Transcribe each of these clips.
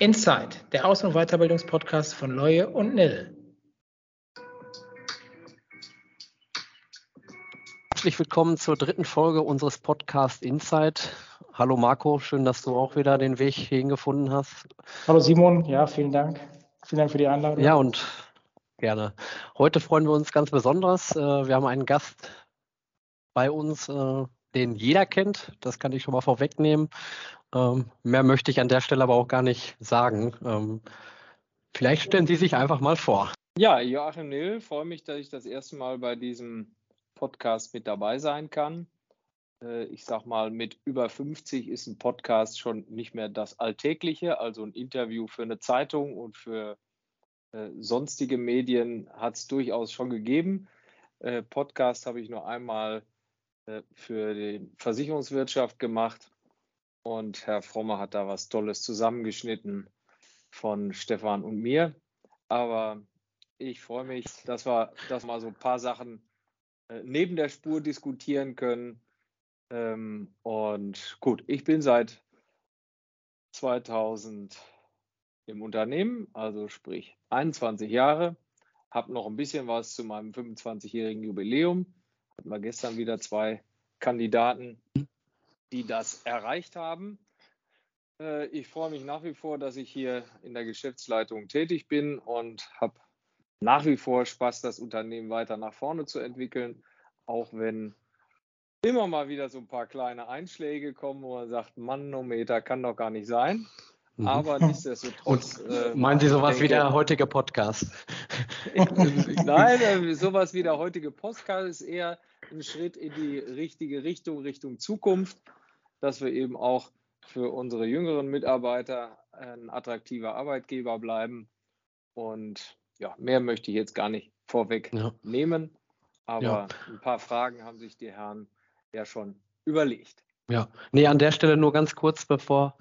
Inside, der Aus- und Weiterbildungspodcast von Leue und Nil. Herzlich willkommen zur dritten Folge unseres Podcasts Inside. Hallo Marco, schön, dass du auch wieder den Weg hierhin gefunden hast. Hallo Simon, ja, vielen Dank. Vielen Dank für die Einladung. Ja, und gerne. Heute freuen wir uns ganz besonders. Äh, wir haben einen Gast bei uns, äh, den jeder kennt. Das kann ich schon mal vorwegnehmen. Ähm, mehr möchte ich an der Stelle aber auch gar nicht sagen. Ähm, vielleicht stellen Sie sich einfach mal vor. Ja, Joachim Nill, freue mich, dass ich das erste Mal bei diesem Podcast mit dabei sein kann. Äh, ich sag mal, mit über 50 ist ein Podcast schon nicht mehr das Alltägliche. Also ein Interview für eine Zeitung und für äh, sonstige Medien hat es durchaus schon gegeben. Äh, Podcast habe ich nur einmal für die Versicherungswirtschaft gemacht und Herr Frommer hat da was Tolles zusammengeschnitten von Stefan und mir. Aber ich freue mich, dass wir, dass wir so ein paar Sachen äh, neben der Spur diskutieren können. Ähm, und gut, ich bin seit 2000 im Unternehmen, also sprich 21 Jahre, habe noch ein bisschen was zu meinem 25-jährigen Jubiläum. Hatten wir gestern wieder zwei Kandidaten, die das erreicht haben. Äh, ich freue mich nach wie vor, dass ich hier in der Geschäftsleitung tätig bin und habe nach wie vor Spaß, das Unternehmen weiter nach vorne zu entwickeln, auch wenn immer mal wieder so ein paar kleine Einschläge kommen, wo man sagt, Manometer kann doch gar nicht sein. Mhm. Aber nichtsdestotrotz. Äh, meinen Sie sowas denke, wie der heutige Podcast? Nein, äh, sowas wie der heutige Podcast ist eher ein Schritt in die richtige Richtung, Richtung Zukunft, dass wir eben auch für unsere jüngeren Mitarbeiter ein attraktiver Arbeitgeber bleiben. Und ja, mehr möchte ich jetzt gar nicht vorweg ja. nehmen. Aber ja. ein paar Fragen haben sich die Herren ja schon überlegt. Ja, nee, an der Stelle nur ganz kurz, bevor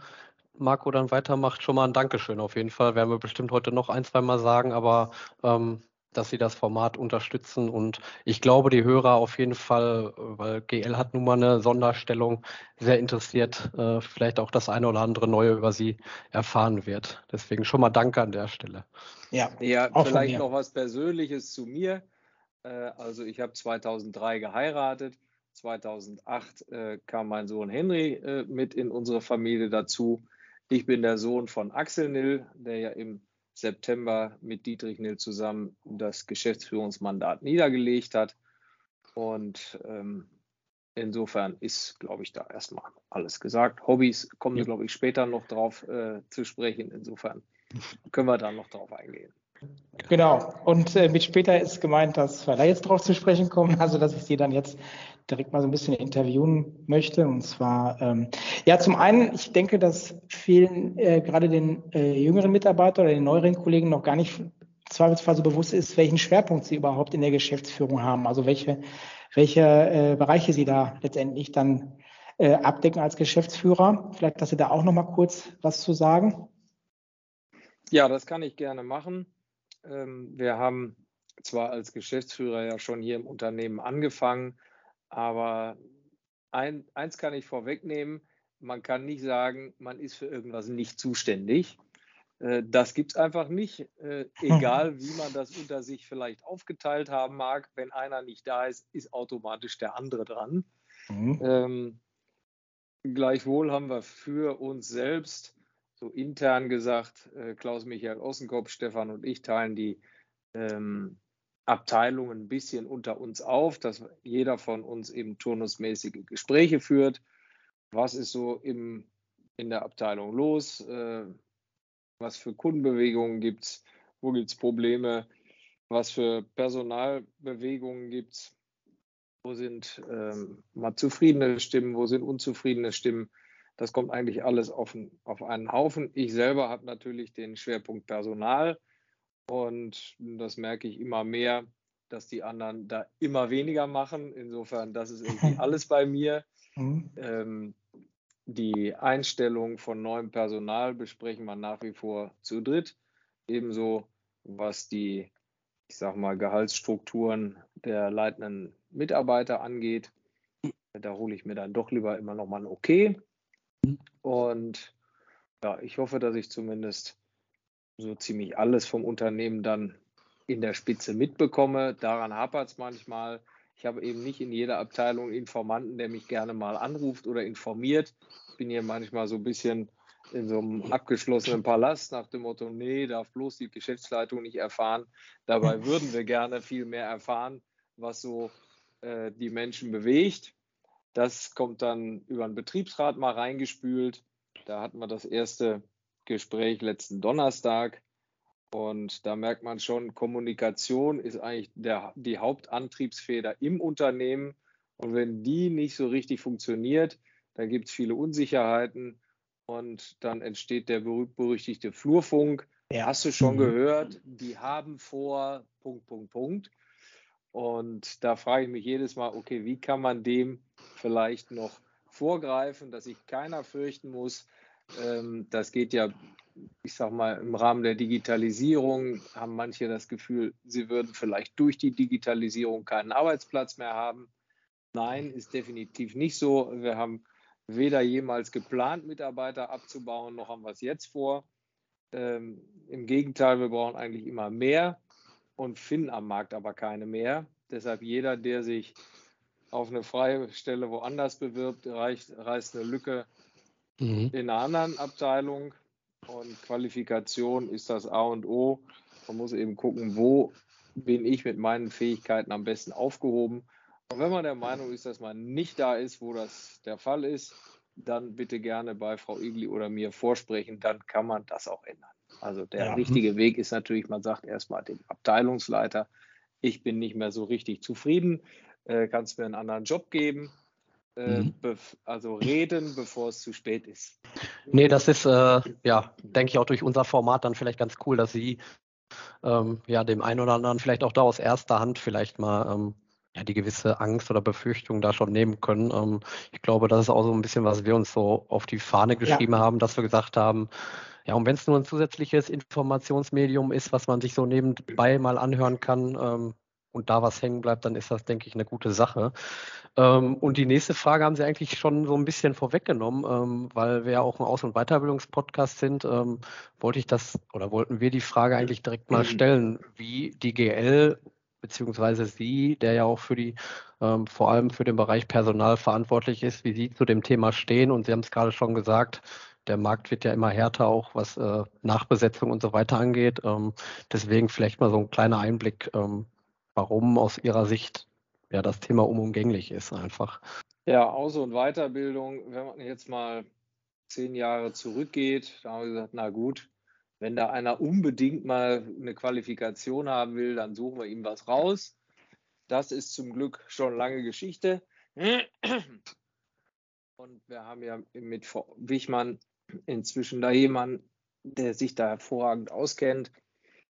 Marco dann weitermacht, schon mal ein Dankeschön auf jeden Fall. Werden wir bestimmt heute noch ein, zwei Mal sagen, aber ähm, dass sie das Format unterstützen. Und ich glaube, die Hörer auf jeden Fall, weil GL hat nun mal eine Sonderstellung, sehr interessiert, äh, vielleicht auch das eine oder andere Neue über sie erfahren wird. Deswegen schon mal Danke an der Stelle. Ja, ja vielleicht noch was Persönliches zu mir. Äh, also ich habe 2003 geheiratet. 2008 äh, kam mein Sohn Henry äh, mit in unsere Familie dazu. Ich bin der Sohn von Axel Nill, der ja im September mit Dietrich Nill zusammen das Geschäftsführungsmandat niedergelegt hat. Und ähm, insofern ist, glaube ich, da erstmal alles gesagt. Hobbys kommen, ja. glaube ich, später noch drauf äh, zu sprechen. Insofern können wir da noch drauf eingehen. Genau. Und äh, mit später ist gemeint, dass wir da jetzt drauf zu sprechen kommen, also dass ich Sie dann jetzt direkt mal so ein bisschen interviewen möchte. Und zwar, ähm, ja, zum einen, ich denke, dass vielen, äh, gerade den äh, jüngeren Mitarbeitern oder den neueren Kollegen noch gar nicht zweifelsfall so bewusst ist, welchen Schwerpunkt sie überhaupt in der Geschäftsführung haben. Also welche, welche äh, Bereiche sie da letztendlich dann äh, abdecken als Geschäftsführer. Vielleicht, dass Sie da auch noch mal kurz was zu sagen. Ja, das kann ich gerne machen. Ähm, wir haben zwar als Geschäftsführer ja schon hier im Unternehmen angefangen, aber ein, eins kann ich vorwegnehmen, man kann nicht sagen, man ist für irgendwas nicht zuständig. Äh, das gibt es einfach nicht, äh, egal wie man das unter sich vielleicht aufgeteilt haben mag. Wenn einer nicht da ist, ist automatisch der andere dran. Mhm. Ähm, gleichwohl haben wir für uns selbst so intern gesagt, äh, Klaus-Michael Ossenkopf, Stefan und ich teilen die ähm, Abteilungen ein bisschen unter uns auf, dass jeder von uns eben turnusmäßige Gespräche führt. Was ist so im, in der Abteilung los? Äh, was für Kundenbewegungen gibt es? Wo gibt es Probleme? Was für Personalbewegungen gibt es? Wo sind ähm, mal zufriedene Stimmen? Wo sind unzufriedene Stimmen? Das kommt eigentlich alles auf, auf einen Haufen. Ich selber habe natürlich den Schwerpunkt Personal und das merke ich immer mehr, dass die anderen da immer weniger machen. Insofern, das ist irgendwie alles bei mir. Mhm. Ähm, die Einstellung von neuem Personal besprechen wir nach wie vor zu dritt. Ebenso was die, ich sag mal, Gehaltsstrukturen der leitenden Mitarbeiter angeht. Da hole ich mir dann doch lieber immer noch mal ein Okay. Und ja, ich hoffe, dass ich zumindest so ziemlich alles vom Unternehmen dann in der Spitze mitbekomme. Daran hapert es manchmal. Ich habe eben nicht in jeder Abteilung einen Informanten, der mich gerne mal anruft oder informiert. Ich bin hier manchmal so ein bisschen in so einem abgeschlossenen Palast nach dem Motto, nee, darf bloß die Geschäftsleitung nicht erfahren. Dabei würden wir gerne viel mehr erfahren, was so äh, die Menschen bewegt. Das kommt dann über den Betriebsrat mal reingespült. Da hatten wir das erste Gespräch letzten Donnerstag. Und da merkt man schon, Kommunikation ist eigentlich der, die Hauptantriebsfeder im Unternehmen. Und wenn die nicht so richtig funktioniert, dann gibt es viele Unsicherheiten und dann entsteht der berühmt-berüchtigte Flurfunk. Ja. Hast du schon mhm. gehört, die haben vor, Punkt, Punkt, Punkt. Und da frage ich mich jedes Mal, okay, wie kann man dem vielleicht noch vorgreifen, dass sich keiner fürchten muss. Ähm, das geht ja, ich sag mal, im Rahmen der Digitalisierung haben manche das Gefühl, sie würden vielleicht durch die Digitalisierung keinen Arbeitsplatz mehr haben. Nein, ist definitiv nicht so. Wir haben weder jemals geplant, Mitarbeiter abzubauen, noch haben wir es jetzt vor. Ähm, Im Gegenteil, wir brauchen eigentlich immer mehr und finden am Markt aber keine mehr. Deshalb jeder, der sich auf eine freie Stelle woanders bewirbt, reicht, reißt eine Lücke mhm. in einer anderen Abteilung. Und Qualifikation ist das A und O. Man muss eben gucken, wo bin ich mit meinen Fähigkeiten am besten aufgehoben. Und wenn man der Meinung ist, dass man nicht da ist, wo das der Fall ist, dann bitte gerne bei Frau Igli oder mir vorsprechen, dann kann man das auch ändern. Also der ja. richtige Weg ist natürlich, man sagt erstmal dem Abteilungsleiter, ich bin nicht mehr so richtig zufrieden, äh, kannst mir einen anderen Job geben. Äh, mhm. Also reden, bevor es zu spät ist. Nee, das ist, äh, ja, denke ich auch durch unser Format dann vielleicht ganz cool, dass Sie ähm, ja dem einen oder anderen vielleicht auch da aus erster Hand vielleicht mal ähm, ja, die gewisse Angst oder Befürchtung da schon nehmen können. Ähm, ich glaube, das ist auch so ein bisschen, was wir uns so auf die Fahne geschrieben ja. haben, dass wir gesagt haben, ja, und wenn es nur ein zusätzliches Informationsmedium ist, was man sich so nebenbei mal anhören kann ähm, und da was hängen bleibt, dann ist das, denke ich, eine gute Sache. Ähm, und die nächste Frage haben Sie eigentlich schon so ein bisschen vorweggenommen, ähm, weil wir ja auch ein Aus- und Weiterbildungspodcast sind, ähm, wollte ich das oder wollten wir die Frage eigentlich direkt mal stellen, wie die GL beziehungsweise Sie, der ja auch für die, ähm, vor allem für den Bereich Personal verantwortlich ist, wie Sie zu dem Thema stehen. Und Sie haben es gerade schon gesagt, der Markt wird ja immer härter, auch was äh, Nachbesetzung und so weiter angeht. Ähm, deswegen vielleicht mal so ein kleiner Einblick, ähm, warum aus Ihrer Sicht ja das Thema unumgänglich ist einfach. Ja, Aus- und Weiterbildung, wenn man jetzt mal zehn Jahre zurückgeht, da haben wir gesagt, na gut, wenn da einer unbedingt mal eine Qualifikation haben will, dann suchen wir ihm was raus. Das ist zum Glück schon lange Geschichte. Und wir haben ja mit Wichmann inzwischen da jemanden, der sich da hervorragend auskennt.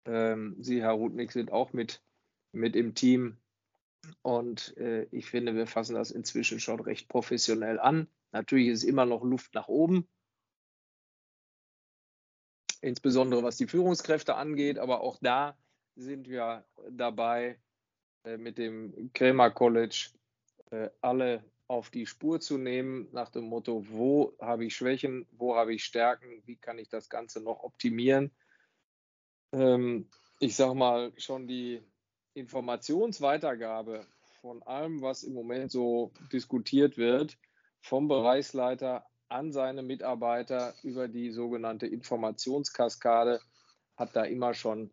Ähm, Sie, Herr Rudnick, sind auch mit, mit im Team. Und äh, ich finde, wir fassen das inzwischen schon recht professionell an. Natürlich ist immer noch Luft nach oben insbesondere was die Führungskräfte angeht. Aber auch da sind wir dabei, äh, mit dem Krämer College äh, alle auf die Spur zu nehmen, nach dem Motto, wo habe ich Schwächen, wo habe ich Stärken, wie kann ich das Ganze noch optimieren. Ähm, ich sage mal, schon die Informationsweitergabe von allem, was im Moment so diskutiert wird, vom Bereichsleiter an seine Mitarbeiter über die sogenannte Informationskaskade hat da immer schon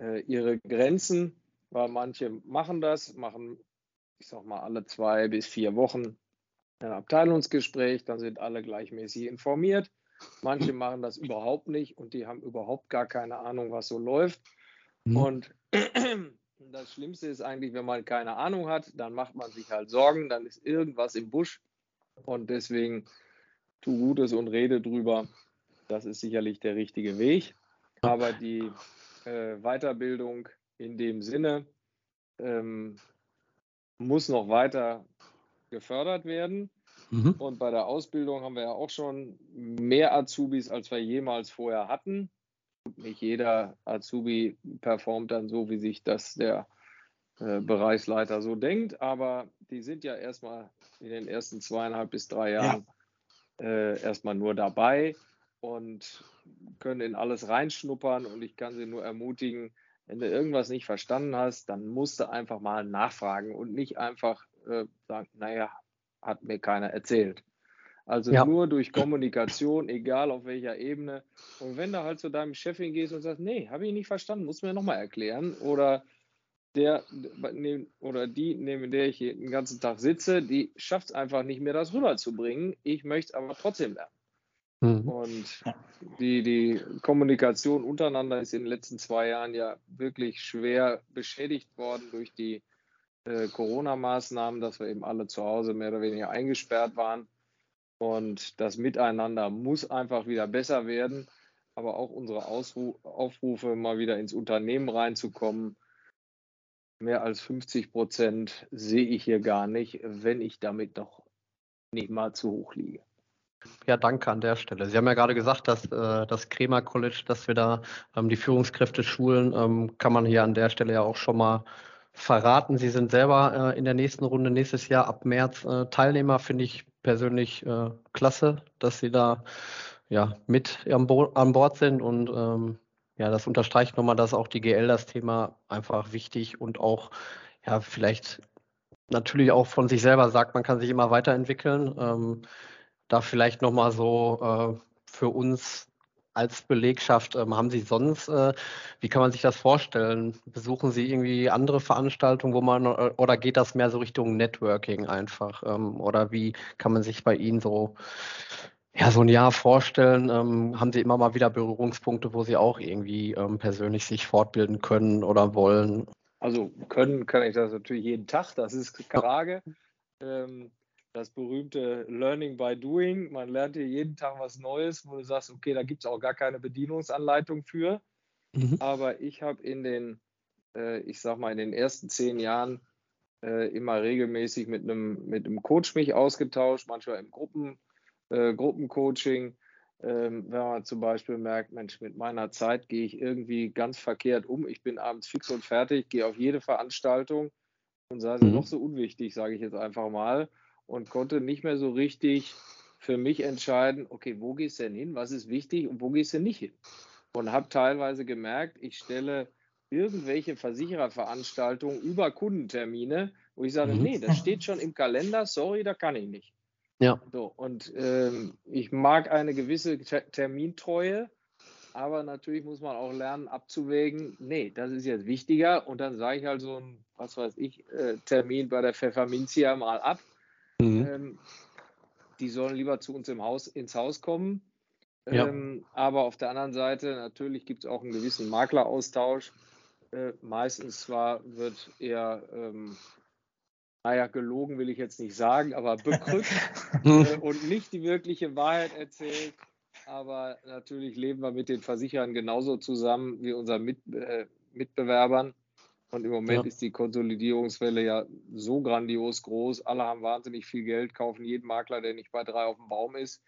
äh, ihre Grenzen, weil manche machen das, machen, ich sag mal, alle zwei bis vier Wochen ein Abteilungsgespräch, dann sind alle gleichmäßig informiert. Manche machen das überhaupt nicht und die haben überhaupt gar keine Ahnung, was so läuft. Mhm. Und das Schlimmste ist eigentlich, wenn man keine Ahnung hat, dann macht man sich halt Sorgen, dann ist irgendwas im Busch. Und deswegen tu Gutes und rede drüber. Das ist sicherlich der richtige Weg. Aber die äh, Weiterbildung in dem Sinne ähm, muss noch weiter gefördert werden. Mhm. Und bei der Ausbildung haben wir ja auch schon mehr Azubis, als wir jemals vorher hatten. Nicht jeder Azubi performt dann so, wie sich das der äh, Bereichsleiter so denkt, aber die sind ja erstmal in den ersten zweieinhalb bis drei Jahren ja äh, erstmal nur dabei. und können in alles reinschnuppern und ich kann sie nur ermutigen, wenn du irgendwas nicht verstanden hast, dann musst du einfach mal nachfragen und nicht einfach äh, sagen, naja, hat mir keiner erzählt. Also ja. nur durch Kommunikation, egal auf welcher Ebene. Und wenn du halt zu deinem Chef hingehst und sagst, nee, habe ich nicht verstanden, muss mir nochmal erklären. Oder der oder die, neben der ich den ganzen Tag sitze, die schafft es einfach nicht mehr, das rüberzubringen. Ich möchte es aber trotzdem lernen. Mhm. Und die, die Kommunikation untereinander ist in den letzten zwei Jahren ja wirklich schwer beschädigt worden durch die äh, Corona-Maßnahmen, dass wir eben alle zu Hause mehr oder weniger eingesperrt waren. Und das Miteinander muss einfach wieder besser werden. Aber auch unsere Ausru Aufrufe, mal wieder ins Unternehmen reinzukommen, mehr als 50 Prozent sehe ich hier gar nicht, wenn ich damit noch nicht mal zu hoch liege. Ja, danke an der Stelle. Sie haben ja gerade gesagt, dass äh, das Kremer College, dass wir da ähm, die Führungskräfte schulen, ähm, kann man hier an der Stelle ja auch schon mal verraten. Sie sind selber äh, in der nächsten Runde nächstes Jahr ab März äh, Teilnehmer. Finde ich persönlich äh, klasse, dass Sie da ja mit an, Bo an Bord sind und ähm, ja, das unterstreicht nochmal, dass auch die GL das Thema einfach wichtig und auch ja vielleicht natürlich auch von sich selber sagt, man kann sich immer weiterentwickeln. Ähm, da vielleicht nochmal so äh, für uns als Belegschaft, ähm, haben Sie sonst, äh, wie kann man sich das vorstellen? Besuchen Sie irgendwie andere Veranstaltungen, wo man, äh, oder geht das mehr so Richtung Networking einfach? Ähm, oder wie kann man sich bei Ihnen so, ja, so ein Jahr vorstellen? Ähm, haben Sie immer mal wieder Berührungspunkte, wo Sie auch irgendwie ähm, persönlich sich fortbilden können oder wollen? Also können kann ich das natürlich jeden Tag, das ist Frage. Das berühmte Learning by Doing. Man lernt hier jeden Tag was Neues, wo du sagst, okay, da gibt es auch gar keine Bedienungsanleitung für. Mhm. Aber ich habe in den, äh, ich sag mal, in den ersten zehn Jahren äh, immer regelmäßig mit einem, mit einem Coach mich ausgetauscht, manchmal im Gruppen, äh, Gruppencoaching. Ähm, wenn man zum Beispiel merkt, Mensch, mit meiner Zeit gehe ich irgendwie ganz verkehrt um. Ich bin abends fix und fertig, gehe auf jede Veranstaltung und sei sie mhm. noch so unwichtig, sage ich jetzt einfach mal und konnte nicht mehr so richtig für mich entscheiden, okay, wo gehst du denn hin, was ist wichtig und wo gehst du nicht hin? Und habe teilweise gemerkt, ich stelle irgendwelche Versichererveranstaltungen über Kundentermine, wo ich sage, mhm. nee, das steht schon im Kalender, sorry, da kann ich nicht. Ja. So, und ähm, ich mag eine gewisse Termintreue, aber natürlich muss man auch lernen abzuwägen, nee, das ist jetzt wichtiger und dann sage ich halt so ein, was weiß ich, äh, Termin bei der Pfefferminzia mal ab Mhm. Ähm, die sollen lieber zu uns im Haus, ins Haus kommen. Ja. Ähm, aber auf der anderen Seite, natürlich gibt es auch einen gewissen Makleraustausch. Äh, meistens zwar wird eher, ähm, naja, gelogen will ich jetzt nicht sagen, aber bekrückt äh, und nicht die wirkliche Wahrheit erzählt. Aber natürlich leben wir mit den Versicherern genauso zusammen wie unseren mit, äh, Mitbewerbern. Und im Moment ja. ist die Konsolidierungswelle ja so grandios groß. Alle haben wahnsinnig viel Geld, kaufen jeden Makler, der nicht bei drei auf dem Baum ist.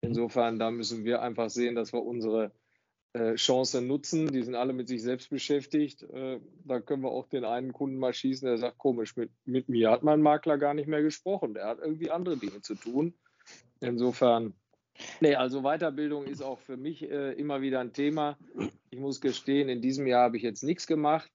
Insofern, da müssen wir einfach sehen, dass wir unsere äh, Chance nutzen. Die sind alle mit sich selbst beschäftigt. Äh, da können wir auch den einen Kunden mal schießen, der sagt, komisch, mit, mit mir hat mein Makler gar nicht mehr gesprochen. Der hat irgendwie andere Dinge zu tun. Insofern, nee, also Weiterbildung ist auch für mich äh, immer wieder ein Thema. Ich muss gestehen, in diesem Jahr habe ich jetzt nichts gemacht.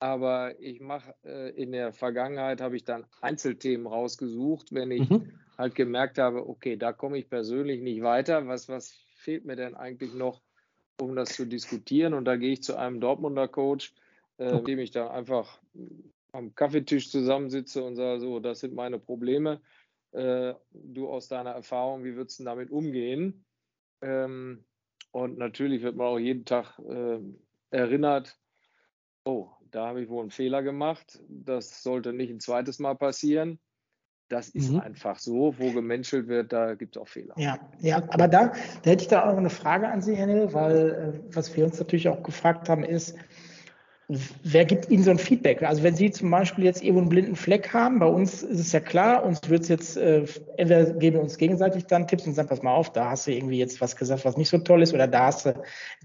Aber ich mache äh, in der Vergangenheit habe ich dann Einzelthemen rausgesucht, wenn ich mhm. halt gemerkt habe, okay, da komme ich persönlich nicht weiter. Was, was fehlt mir denn eigentlich noch, um das zu diskutieren? Und da gehe ich zu einem Dortmunder Coach, äh, mit dem ich dann einfach am Kaffeetisch zusammensitze und sage, so, das sind meine Probleme. Äh, du aus deiner Erfahrung, wie würdest du damit umgehen? Ähm, und natürlich wird man auch jeden Tag äh, erinnert, oh, da habe ich wohl einen Fehler gemacht. Das sollte nicht ein zweites Mal passieren. Das ist mhm. einfach so, wo gemenschelt wird, da gibt es auch Fehler. Ja, ja, aber da, da hätte ich da auch eine Frage an Sie, Herr weil äh, was wir uns natürlich auch gefragt haben, ist, Wer gibt Ihnen so ein Feedback? Also wenn Sie zum Beispiel jetzt irgendwo einen blinden Fleck haben, bei uns ist es ja klar, uns wird es jetzt, äh, entweder geben wir uns gegenseitig dann Tipps und sagen, pass mal auf, da hast du irgendwie jetzt was gesagt, was nicht so toll ist, oder da hast du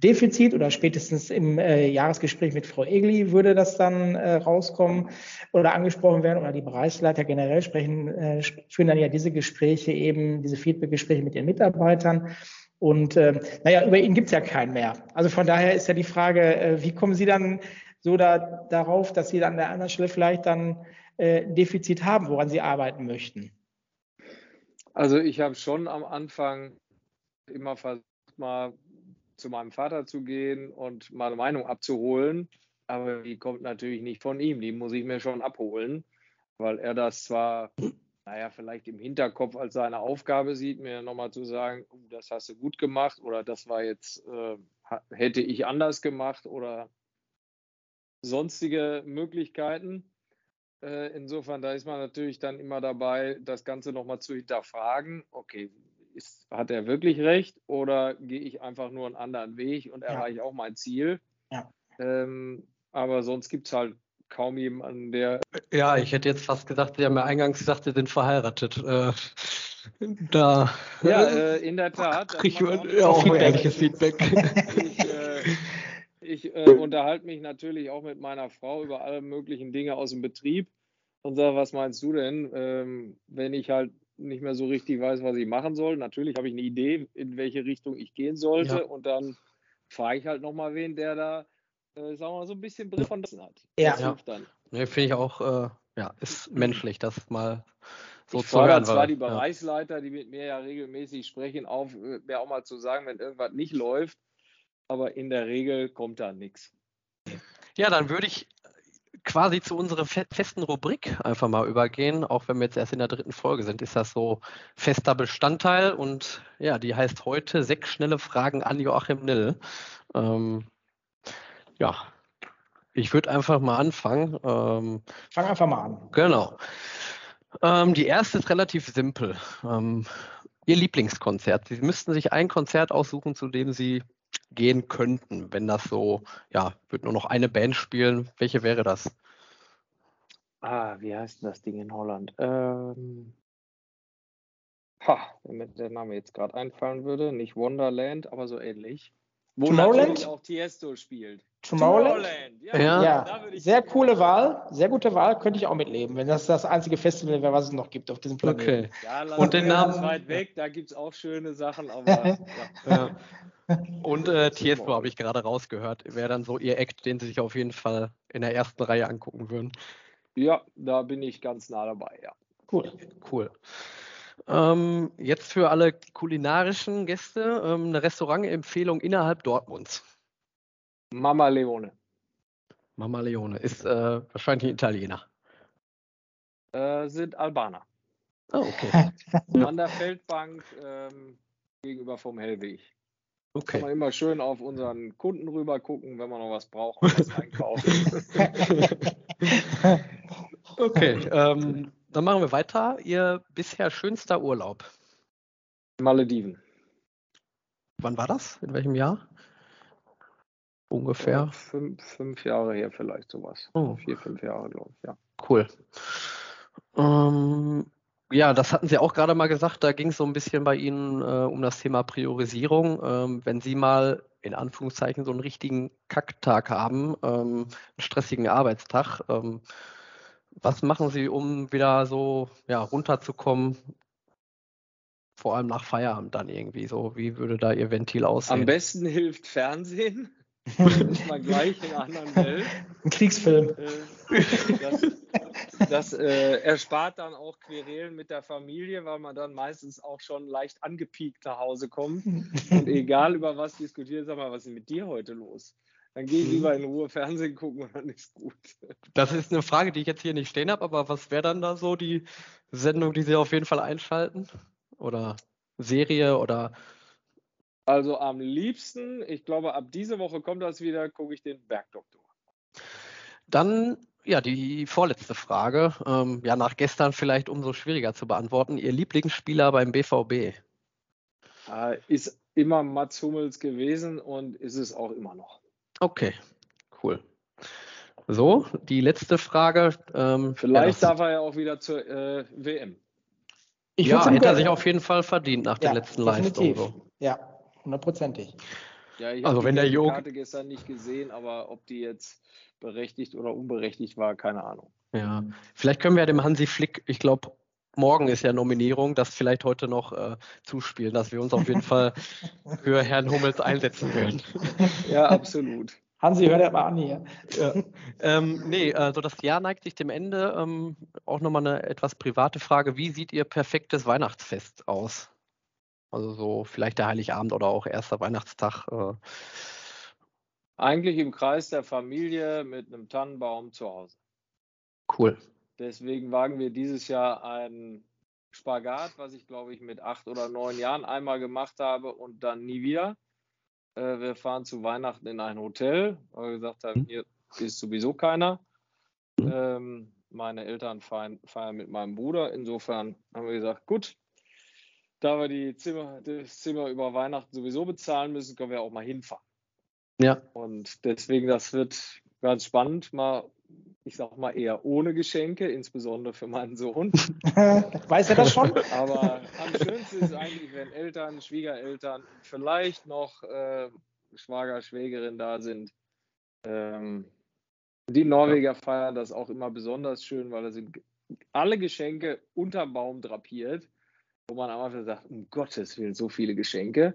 Defizit, oder spätestens im äh, Jahresgespräch mit Frau Egli würde das dann äh, rauskommen oder angesprochen werden, oder die Bereichsleiter generell sprechen, äh, führen dann ja diese Gespräche eben, diese Feedback-Gespräche mit ihren Mitarbeitern. Und äh, naja, über ihn gibt's ja keinen mehr. Also von daher ist ja die Frage, äh, wie kommen Sie dann so da, darauf, dass Sie dann an der anderen Stelle vielleicht dann äh, ein Defizit haben, woran Sie arbeiten möchten? Also ich habe schon am Anfang immer versucht, mal zu meinem Vater zu gehen und meine Meinung abzuholen. Aber die kommt natürlich nicht von ihm. Die muss ich mir schon abholen, weil er das zwar naja, vielleicht im Hinterkopf als seine Aufgabe sieht, mir nochmal zu sagen, oh, das hast du gut gemacht oder das war jetzt, äh, hätte ich anders gemacht oder sonstige Möglichkeiten. Äh, insofern, da ist man natürlich dann immer dabei, das Ganze nochmal zu hinterfragen. Okay, ist, hat er wirklich recht oder gehe ich einfach nur einen anderen Weg und erreiche ja. auch mein Ziel? Ja. Ähm, aber sonst gibt es halt kaum jemanden, der. Ja, ich hätte jetzt fast gesagt, Sie haben ja eingangs gesagt, Sie sind verheiratet. Äh, da. Ja, äh, in der Tat. Kriege ich auch, auch ein ehrliches Feedback. Ich, äh, unterhalte mich natürlich auch mit meiner Frau über alle möglichen Dinge aus dem Betrieb und sage, was meinst du denn, ähm, wenn ich halt nicht mehr so richtig weiß, was ich machen soll. Natürlich habe ich eine Idee, in welche Richtung ich gehen sollte ja. und dann frage ich halt nochmal wen, der da äh, sagen wir mal, so ein bisschen Brief von das hat. Ja, ja. dann. Nee, finde ich auch, äh, ja, ist menschlich, das mal so ich zu hören. zwar die Bereichsleiter, ja. die mit mir ja regelmäßig sprechen, auf, äh, mir auch mal zu sagen, wenn irgendwas nicht läuft, aber in der Regel kommt da nichts. Ja, dann würde ich quasi zu unserer festen Rubrik einfach mal übergehen, auch wenn wir jetzt erst in der dritten Folge sind, ist das so fester Bestandteil und ja, die heißt heute sechs schnelle Fragen an Joachim Nill. Ähm, ja, ich würde einfach mal anfangen. Ähm, Fang einfach mal an. Genau. Ähm, die erste ist relativ simpel. Ähm, Ihr Lieblingskonzert. Sie müssten sich ein Konzert aussuchen, zu dem Sie gehen könnten, wenn das so, ja, wird nur noch eine Band spielen. Welche wäre das? Ah, wie heißt denn das Ding in Holland? Ähm, ha, wenn mir der Name jetzt gerade einfallen würde, nicht Wonderland, aber so ähnlich. Wo Tomorrowland? auch Tiesto spielt. Tomorrowland? Ja, ja. ja. sehr coole Wahl, sehr gute Wahl, könnte ich auch mitleben, wenn das das einzige Festival wäre, was es noch gibt auf diesem Planeten. Okay. Ja, und den Namen weit weg, da gibt es auch schöne Sachen, aber ja. Und äh, Tiesto habe ich gerade rausgehört, wäre dann so Ihr Act, den Sie sich auf jeden Fall in der ersten Reihe angucken würden. Ja, da bin ich ganz nah dabei, ja. Cool. Cool. Ähm, jetzt für alle kulinarischen Gäste ähm, eine Restaurantempfehlung innerhalb Dortmunds. Mama Leone. Mama Leone ist äh, wahrscheinlich ein Italiener. Äh, sind Albaner. Oh, okay. An der Feldbank ähm, gegenüber vom Hellweg. Okay. Kann man immer schön auf unseren Kunden rüber gucken, wenn man noch was braucht und was einkaufen. okay, ähm, dann machen wir weiter. Ihr bisher schönster Urlaub? Malediven. Wann war das? In welchem Jahr? Ungefähr? Ja, fünf, fünf, Jahre her vielleicht sowas. Oh. Vier, fünf Jahre, glaube ich, ja. Cool. Ähm, ja, das hatten Sie auch gerade mal gesagt, da ging es so ein bisschen bei Ihnen äh, um das Thema Priorisierung. Ähm, wenn Sie mal in Anführungszeichen so einen richtigen Kacktag haben, ähm, einen stressigen Arbeitstag, ähm, was machen Sie, um wieder so ja, runterzukommen? Vor allem nach Feierabend dann irgendwie so. Wie würde da Ihr Ventil aussehen? Am besten hilft Fernsehen. ist man gleich in einer anderen Welt. Ein Kriegsfilm. Äh, das, das äh, erspart dann auch Querelen mit der Familie, weil man dann meistens auch schon leicht angepiekt nach Hause kommt. Und egal über was diskutiert, sag mal, was ist mit dir heute los? Dann gehe ich mhm. lieber in Ruhe Fernsehen gucken und dann ist gut. Das ist eine Frage, die ich jetzt hier nicht stehen habe, aber was wäre dann da so die Sendung, die Sie auf jeden Fall einschalten? Oder Serie oder also am liebsten, ich glaube, ab diese Woche kommt das wieder, gucke ich den Bergdoktor. Dann ja, die vorletzte Frage. Ähm, ja, nach gestern vielleicht umso schwieriger zu beantworten. Ihr Lieblingsspieler beim BVB? Äh, ist immer Mats Hummels gewesen und ist es auch immer noch. Okay, cool. So, die letzte Frage. Ähm, Vielleicht ja, darf er ja auch wieder zur äh, WM. Ich ja, hätte er sich auf jeden Fall verdient nach ja, der letzten definitiv. Leistung. So. Ja, hundertprozentig. Ja, ich also habe die Karte gestern nicht gesehen, aber ob die jetzt berechtigt oder unberechtigt war, keine Ahnung. Ja, vielleicht können wir dem Hansi Flick, ich glaube, morgen ist ja Nominierung, das vielleicht heute noch äh, zuspielen, dass wir uns auf jeden Fall für Herrn Hummels einsetzen werden. Ja, absolut. Hansi, hör dir mal an hier. Ja. ähm, nee, also das Jahr neigt sich dem Ende. Ähm, auch nochmal eine etwas private Frage. Wie sieht Ihr perfektes Weihnachtsfest aus? Also so vielleicht der Heiligabend oder auch erster Weihnachtstag. Äh. Eigentlich im Kreis der Familie mit einem Tannenbaum zu Hause. Cool. Deswegen wagen wir dieses Jahr einen Spagat, was ich glaube ich mit acht oder neun Jahren einmal gemacht habe und dann nie wieder. Äh, wir fahren zu Weihnachten in ein Hotel, weil wir gesagt haben, hm. hier ist sowieso keiner. Hm. Ähm, meine Eltern feiern, feiern, mit meinem Bruder. Insofern haben wir gesagt, gut, da wir die Zimmer, das Zimmer über Weihnachten sowieso bezahlen müssen, können wir auch mal hinfahren. Ja. Und deswegen, das wird ganz spannend, mal ich sag mal eher ohne Geschenke, insbesondere für meinen Sohn. Weiß er das schon? Aber am schönsten ist eigentlich, wenn Eltern, Schwiegereltern, vielleicht noch äh, Schwager, Schwägerin da sind. Ähm, die Norweger feiern das auch immer besonders schön, weil da sind alle Geschenke unterm Baum drapiert, wo man am Anfang sagt, um Gottes Willen, so viele Geschenke.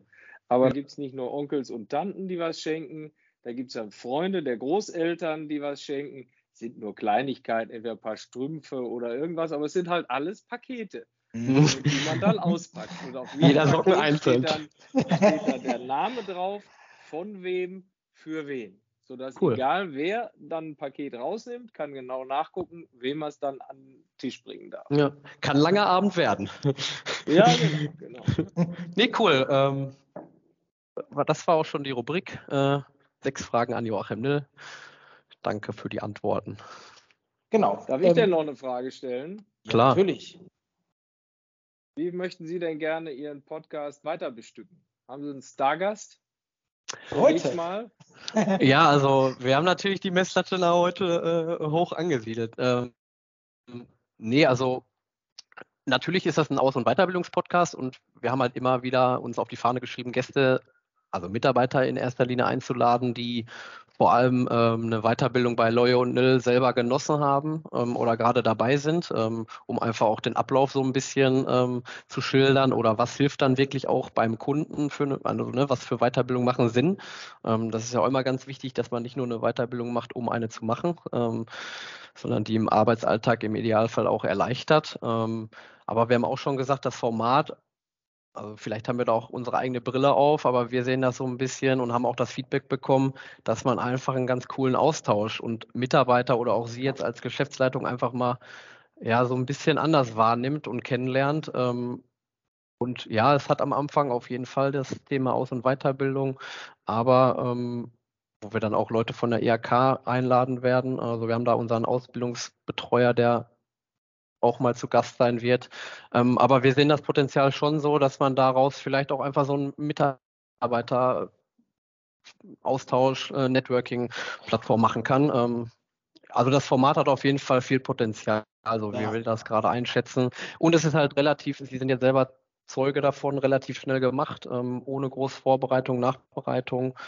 Aber gibt es nicht nur Onkels und Tanten, die was schenken, da gibt es dann Freunde der Großeltern, die was schenken sind nur Kleinigkeiten, entweder ein paar Strümpfe oder irgendwas, aber es sind halt alles Pakete, die man dann auspackt. Und auf Jeder Socken einzeln. Steht, dann, steht dann der Name drauf, von wem, für wen. Sodass cool. egal wer dann ein Paket rausnimmt, kann genau nachgucken, wem man es dann an den Tisch bringen darf. Ja, kann langer Abend werden. Ja, genau. genau. nee, cool. Ähm, das war auch schon die Rubrik. Äh, sechs Fragen an Joachim Nill. Danke für die Antworten. Genau. Darf ich ähm, denn noch eine Frage stellen? Klar. Natürlich. Wie möchten Sie denn gerne Ihren Podcast weiter bestücken? Haben Sie einen Stargast? Heute mal? ja, also wir haben natürlich die Messlatte heute äh, hoch angesiedelt. Ähm, nee, also natürlich ist das ein Aus- und Weiterbildungspodcast und wir haben halt immer wieder uns auf die Fahne geschrieben, Gäste, also Mitarbeiter in erster Linie einzuladen, die vor allem ähm, eine Weiterbildung bei Loyo und Nil selber genossen haben ähm, oder gerade dabei sind, ähm, um einfach auch den Ablauf so ein bisschen ähm, zu schildern oder was hilft dann wirklich auch beim Kunden für eine, also, ne, was für Weiterbildung machen Sinn. Ähm, das ist ja auch immer ganz wichtig, dass man nicht nur eine Weiterbildung macht, um eine zu machen, ähm, sondern die im Arbeitsalltag im Idealfall auch erleichtert. aber wir haben auch schon gesagt, das Format also vielleicht haben wir da auch unsere eigene Brille auf, aber wir sehen das so ein bisschen und haben auch das Feedback bekommen, dass man einfach einen ganz coolen Austausch und Mitarbeiter oder auch Sie jetzt als Geschäftsleitung einfach mal ja so ein bisschen anders wahrnimmt und kennenlernt. Ähm, und ja, es hat am Anfang auf jeden Fall das Thema Aus- und Weiterbildung, aber ähm, wo wir dann auch Leute von der IHK einladen werden. Also wir haben da unseren Ausbildungsbetreuer, der auch mal zu Gast sein wird. Ähm, aber wir sehen das Potenzial schon so, dass man daraus vielleicht auch einfach so ein Mitarbeiter Austausch, äh, Networking-Plattform machen kann. Ähm, also das Format hat auf jeden Fall viel Potenzial. Also ja. wir will das gerade einschätzen. Und es ist halt relativ, Sie sind jetzt selber Zeuge davon, relativ schnell gemacht, ähm, ohne große Vorbereitung, Nachbereitung.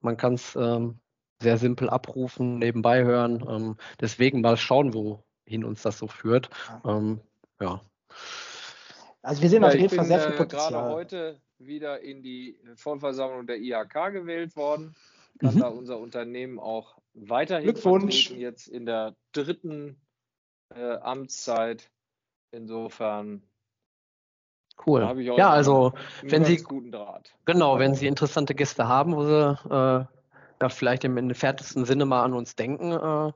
Man kann es ähm, sehr simpel abrufen, nebenbei hören. Deswegen mal schauen, wo, hin uns das so führt. Ja. Ähm, ja. Also wir sehen ja, auf jeden Fall sehr viel äh, Potenzial. gerade heute wieder in die Vollversammlung der IHK gewählt worden. Kann mhm. da unser Unternehmen auch weiterhin Glückwunsch. jetzt in der dritten äh, Amtszeit. Insofern Cool. ja, also wenn Sie guten Draht. Genau, wenn Sie interessante Gäste haben, wo Sie äh, da vielleicht im entferntesten Sinne mal an uns denken, äh,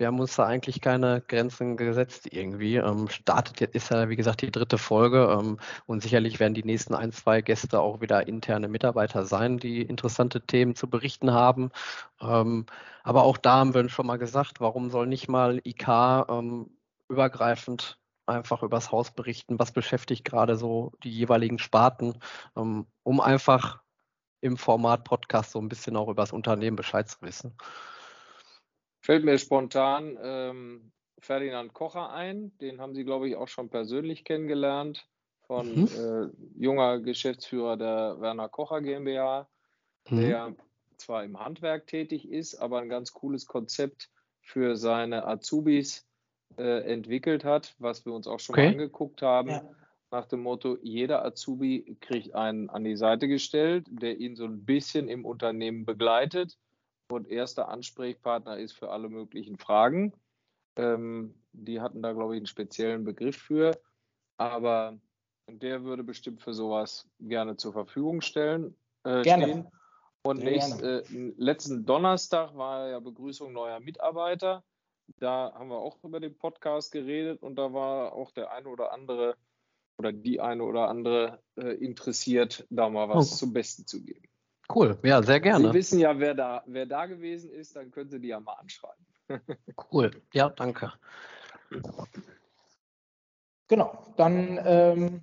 wir haben uns da eigentlich keine Grenzen gesetzt irgendwie. Ähm, startet jetzt ist ja, wie gesagt, die dritte Folge ähm, und sicherlich werden die nächsten ein, zwei Gäste auch wieder interne Mitarbeiter sein, die interessante Themen zu berichten haben. Ähm, aber auch da haben wir schon mal gesagt, warum soll nicht mal IK ähm, übergreifend einfach übers Haus berichten, was beschäftigt gerade so die jeweiligen Sparten, ähm, um einfach im Format Podcast so ein bisschen auch über das Unternehmen Bescheid zu wissen. Fällt mir spontan ähm, Ferdinand Kocher ein. Den haben Sie, glaube ich, auch schon persönlich kennengelernt. Von mhm. äh, junger Geschäftsführer der Werner Kocher GmbH, mhm. der zwar im Handwerk tätig ist, aber ein ganz cooles Konzept für seine Azubis äh, entwickelt hat, was wir uns auch schon okay. angeguckt haben. Ja. Nach dem Motto, jeder Azubi kriegt einen an die Seite gestellt, der ihn so ein bisschen im Unternehmen begleitet und erster Ansprechpartner ist für alle möglichen Fragen. Ähm, die hatten da, glaube ich, einen speziellen Begriff für. Aber der würde bestimmt für sowas gerne zur Verfügung stellen. Äh, gerne. Stehen. Und nächst, äh, letzten Donnerstag war ja Begrüßung neuer Mitarbeiter. Da haben wir auch über den Podcast geredet und da war auch der eine oder andere oder die eine oder andere äh, interessiert, da mal was oh. zum Besten zu geben. Cool, ja, sehr gerne. Sie wissen ja, wer da, wer da gewesen ist, dann können Sie die ja mal anschreiben. cool, ja, danke. Genau, dann ähm,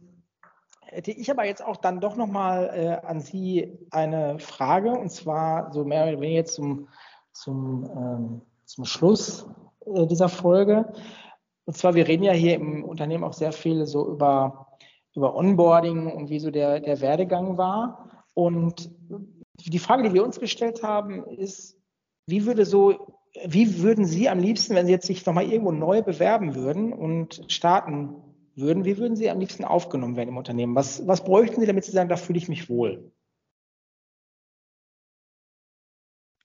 hätte ich aber jetzt auch dann doch nochmal äh, an Sie eine Frage und zwar so mehr oder weniger jetzt zum, zum, ähm, zum Schluss äh, dieser Folge. Und zwar, wir reden ja hier im Unternehmen auch sehr viel so über, über Onboarding und wie so der, der Werdegang war. Und die Frage, die wir uns gestellt haben, ist, wie würde so, wie würden Sie am liebsten, wenn Sie jetzt sich nochmal irgendwo neu bewerben würden und starten würden, wie würden Sie am liebsten aufgenommen werden im Unternehmen? Was, was bräuchten Sie, damit Sie sagen, da fühle ich mich wohl?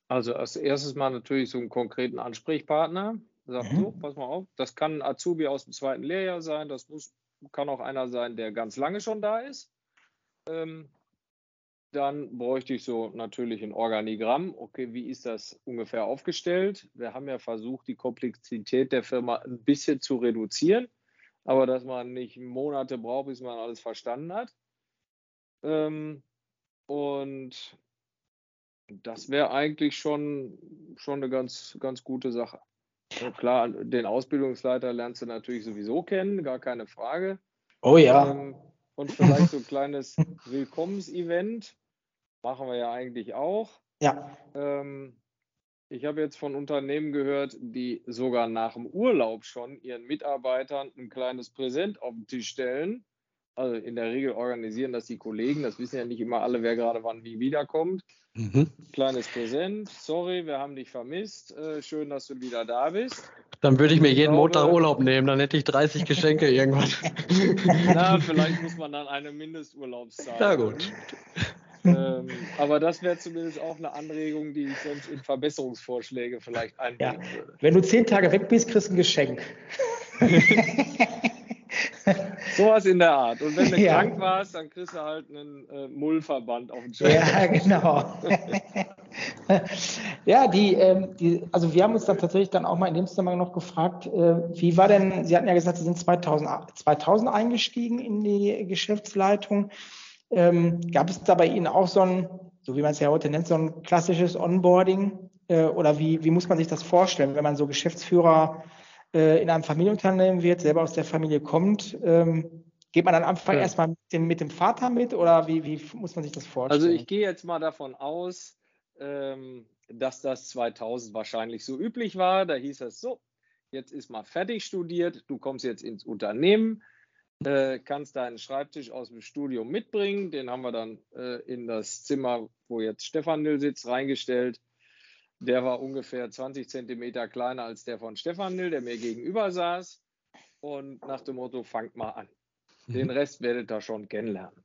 Also als erstes mal natürlich so einen konkreten Ansprechpartner. Sagt mhm. so, pass mal auf, das kann ein Azubi aus dem zweiten Lehrjahr sein, das muss, kann auch einer sein, der ganz lange schon da ist. Ähm, dann bräuchte ich so natürlich ein Organigramm. Okay, wie ist das ungefähr aufgestellt? Wir haben ja versucht, die Komplexität der Firma ein bisschen zu reduzieren, aber dass man nicht Monate braucht, bis man alles verstanden hat. Ähm, und das wäre eigentlich schon, schon eine ganz, ganz gute Sache. Ja, klar, den Ausbildungsleiter lernst du natürlich sowieso kennen, gar keine Frage. Oh ja. Ähm, und vielleicht so ein kleines Willkommensevent Machen wir ja eigentlich auch. Ja. Ähm, ich habe jetzt von Unternehmen gehört, die sogar nach dem Urlaub schon ihren Mitarbeitern ein kleines Präsent auf den Tisch stellen. Also in der Regel organisieren das die Kollegen. Das wissen ja nicht immer alle, wer gerade wann wie wiederkommt. Mhm. Kleines Präsent. Sorry, wir haben dich vermisst. Äh, schön, dass du wieder da bist. Dann würde ich mir jeden glaube, Montag Urlaub nehmen. Dann hätte ich 30 Geschenke irgendwann. Na, vielleicht muss man dann eine Mindesturlaubszeit. Na gut ähm, aber das wäre zumindest auch eine Anregung, die ich sonst in Verbesserungsvorschläge vielleicht einbringen ja. würde. Wenn du zehn Tage weg bist, kriegst du ein Geschenk. Sowas in der Art. Und wenn du ja. krank warst, dann kriegst du halt einen äh, Mullverband auf den Schulter. Ja, genau. ja, die, ähm, die, also wir haben uns dann tatsächlich dann auch mal in dem Zusammenhang noch gefragt, äh, wie war denn, Sie hatten ja gesagt, Sie sind 2000, 2000 eingestiegen in die Geschäftsleitung. Ähm, gab es da bei Ihnen auch so ein, so wie man es ja heute nennt, so ein klassisches Onboarding? Äh, oder wie, wie muss man sich das vorstellen, wenn man so Geschäftsführer äh, in einem Familienunternehmen wird, selber aus der Familie kommt? Ähm, geht man dann am Anfang ja. erstmal mit dem, mit dem Vater mit oder wie, wie muss man sich das vorstellen? Also ich gehe jetzt mal davon aus, ähm, dass das 2000 wahrscheinlich so üblich war. Da hieß es so, jetzt ist mal fertig studiert, du kommst jetzt ins Unternehmen, äh, kannst deinen Schreibtisch aus dem Studium mitbringen. Den haben wir dann äh, in das Zimmer, wo jetzt Stefan Nil sitzt, reingestellt. Der war ungefähr 20 Zentimeter kleiner als der von Stefan Nil, der mir gegenüber saß. Und nach dem Motto, fangt mal an. Den mhm. Rest werdet ihr schon kennenlernen.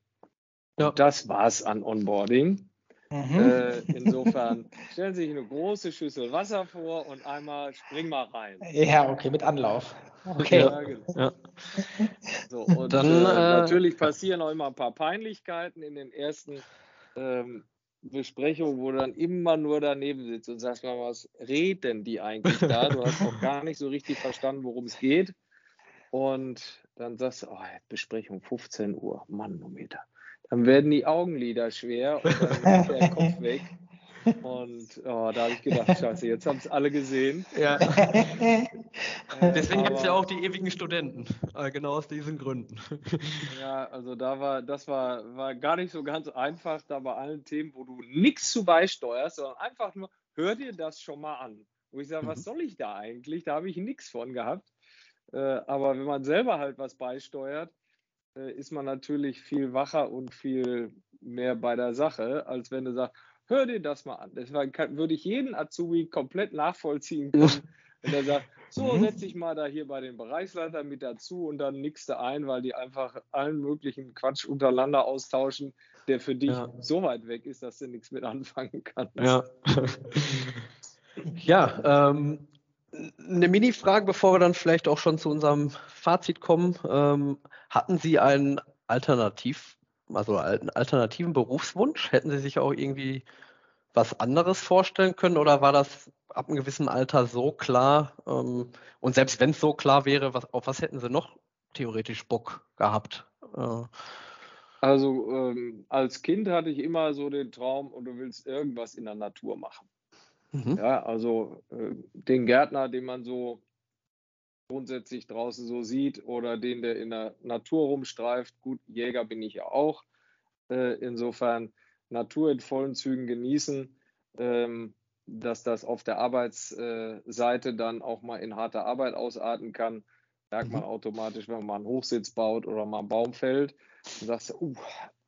Ja. Das war's an Onboarding. Mhm. Äh, insofern stellen Sie sich eine große Schüssel Wasser vor und einmal spring mal rein. Ja, okay, mit Anlauf. Okay. Ja, genau. ja. So, und Dann, äh, äh, natürlich passieren auch immer ein paar Peinlichkeiten in den ersten ähm, Besprechungen, wo du dann immer nur daneben sitzt und sagst mal, was reden die eigentlich da? Du hast noch gar nicht so richtig verstanden, worum es geht. Und dann sagst du, oh, Besprechung 15 Uhr, Manometer dann werden die Augenlider schwer und dann ist der Kopf weg. Und oh, da habe ich gedacht, scheiße, jetzt haben es alle gesehen. Ja. äh, Deswegen gibt es ja auch die ewigen Studenten, äh, genau aus diesen Gründen. Ja, also da war, das war, war gar nicht so ganz einfach, da bei allen Themen, wo du nichts zu beisteuerst, sondern einfach nur, hör dir das schon mal an. Wo ich sage, mhm. was soll ich da eigentlich? Da habe ich nichts von gehabt. Äh, aber wenn man selber halt was beisteuert, äh, ist man natürlich viel wacher und viel mehr bei der Sache, als wenn du sagst, hör dir das mal an. Deswegen kann, würde ich jeden Azubi komplett nachvollziehen können, Wenn er sagt, so mhm. setze ich mal da hier bei den Bereichsleitern mit dazu und dann nickst du ein, weil die einfach allen möglichen Quatsch untereinander austauschen, der für dich ja. so weit weg ist, dass du nichts mit anfangen kannst. Ja, ja ähm, eine Mini-Frage, bevor wir dann vielleicht auch schon zu unserem Fazit kommen. Ähm, hatten Sie einen Alternativ, also einen alternativen Berufswunsch? Hätten Sie sich auch irgendwie was anderes vorstellen können oder war das ab einem gewissen Alter so klar? Ähm, und selbst wenn es so klar wäre, was, auf was hätten Sie noch theoretisch Bock gehabt? Äh, also ähm, als Kind hatte ich immer so den Traum, und du willst irgendwas in der Natur machen. Mhm. Ja, also äh, den Gärtner, den man so grundsätzlich draußen so sieht oder den, der in der Natur rumstreift. Gut, Jäger bin ich ja auch. Äh, insofern Natur in vollen Zügen genießen, ähm, dass das auf der Arbeitsseite dann auch mal in harter Arbeit ausarten kann. Merkt man mhm. automatisch, wenn man mal einen Hochsitz baut oder mal einen Baum fällt. Dann sagst du, uh,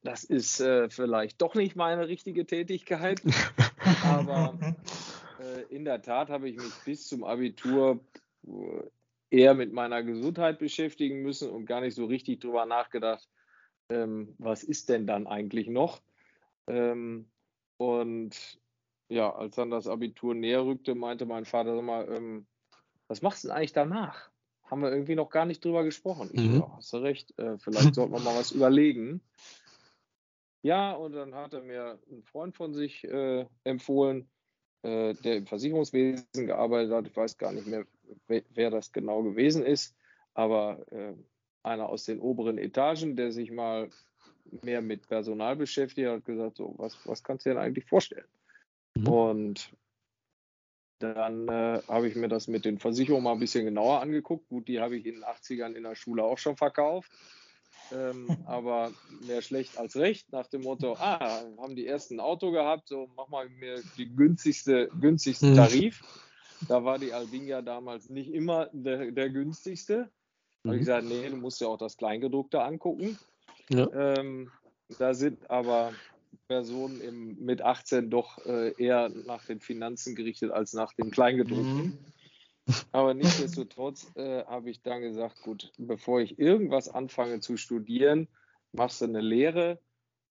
das ist äh, vielleicht doch nicht meine richtige Tätigkeit. Aber äh, in der Tat habe ich mich bis zum Abitur äh, eher mit meiner Gesundheit beschäftigen müssen und gar nicht so richtig drüber nachgedacht, ähm, was ist denn dann eigentlich noch? Ähm, und ja, als dann das Abitur näher rückte, meinte mein Vater, sag mal, ähm, was machst du denn eigentlich danach? Haben wir irgendwie noch gar nicht drüber gesprochen. Ich mhm. so, hast du recht, äh, vielleicht sollten wir mal was überlegen. Ja, und dann hat er mir einen Freund von sich äh, empfohlen, äh, der im Versicherungswesen gearbeitet hat. Ich weiß gar nicht mehr, wer, wer das genau gewesen ist, aber äh, einer aus den oberen Etagen, der sich mal mehr mit Personal beschäftigt hat, gesagt, so, was, was kannst du dir denn eigentlich vorstellen? Mhm. Und dann äh, habe ich mir das mit den Versicherungen mal ein bisschen genauer angeguckt. Gut, die habe ich in den 80ern in der Schule auch schon verkauft. Ähm, aber mehr schlecht als recht, nach dem Motto, ah, haben die ersten ein Auto gehabt, so mach mal mir die günstigste, günstigsten mhm. Tarif. Da war die Albinia damals nicht immer der, der günstigste. Da habe ich mhm. gesagt, nee, du musst ja auch das Kleingedruckte angucken. Ja. Ähm, da sind aber Personen im, mit 18 doch äh, eher nach den Finanzen gerichtet als nach dem Kleingedruckten. Mhm. Aber nichtsdestotrotz äh, habe ich dann gesagt, gut, bevor ich irgendwas anfange zu studieren, machst du eine Lehre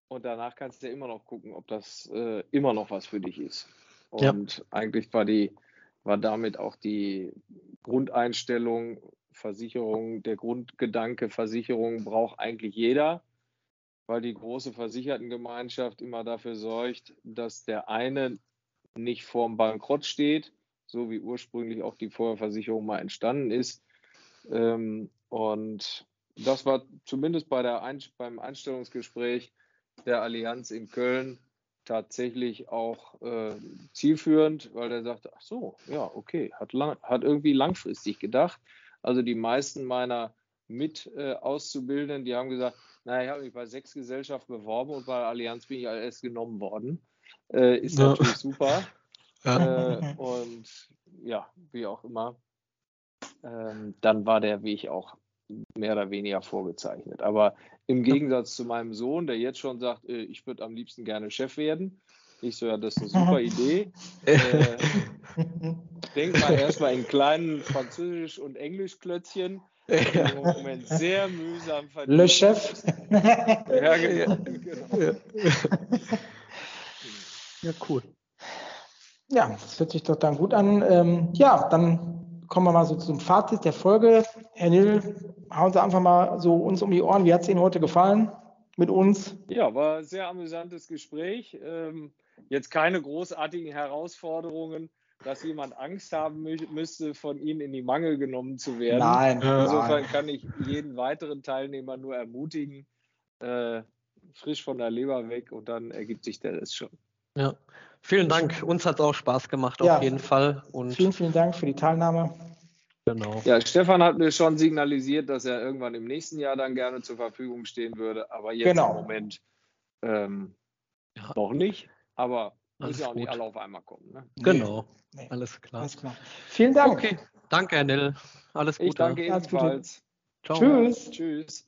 und danach kannst du ja immer noch gucken, ob das äh, immer noch was für dich ist. Und ja. eigentlich war die, war damit auch die Grundeinstellung, Versicherung, der Grundgedanke, Versicherung braucht eigentlich jeder, weil die große Versichertengemeinschaft immer dafür sorgt, dass der eine nicht vorm Bankrott steht, so wie ursprünglich auch die Feuerversicherung mal entstanden ist. Ähm, und das war zumindest bei der Ein beim Einstellungsgespräch der Allianz in Köln tatsächlich auch äh, zielführend, weil der sagte, ach so, ja, okay, hat, lang, hat irgendwie langfristig gedacht. Also die meisten meiner Mit-Auszubildenden, äh, die haben gesagt, naja, ich habe mich bei sechs Gesellschaften beworben und bei der Allianz bin ich erst genommen worden. Äh, ist ja. natürlich super. Ja. Äh, und ja, wie auch immer, ähm, dann war der Weg auch mehr oder weniger vorgezeichnet. Aber im Gegensatz zu meinem Sohn, der jetzt schon sagt, äh, ich würde am liebsten gerne Chef werden, ich so, ja, das ist eine super Idee. Äh, denk mal erstmal in kleinen Französisch- und Englischklötzchen. Ja. Im Moment sehr mühsam verdient. Le Chef. ja, genau. genau. Ja, cool. Ja, das hört sich doch dann gut an. Ähm, ja, dann kommen wir mal so zum Fazit der Folge. Herr Nill, hauen Sie einfach mal so uns um die Ohren. Wie hat es Ihnen heute gefallen mit uns? Ja, war ein sehr amüsantes Gespräch. Ähm, jetzt keine großartigen Herausforderungen, dass jemand Angst haben mü müsste, von Ihnen in die Mangel genommen zu werden. Nein. Insofern nein. kann ich jeden weiteren Teilnehmer nur ermutigen, äh, frisch von der Leber weg und dann ergibt sich der Rest schon. Ja, vielen Dank. Uns hat es auch Spaß gemacht, ja. auf jeden Fall. Und vielen, vielen Dank für die Teilnahme. Genau. Ja, Stefan hat mir schon signalisiert, dass er irgendwann im nächsten Jahr dann gerne zur Verfügung stehen würde, aber jetzt genau. im Moment ähm, ja. noch nicht. Aber muss ja auch gut. nicht alle auf einmal kommen. Ne? Genau, nee. alles klar. Alles klar. Vielen Dank. Okay. Danke, Herr Nell. Alles Gute. Ich danke ebenfalls. Ciao. Tschüss. Tschüss.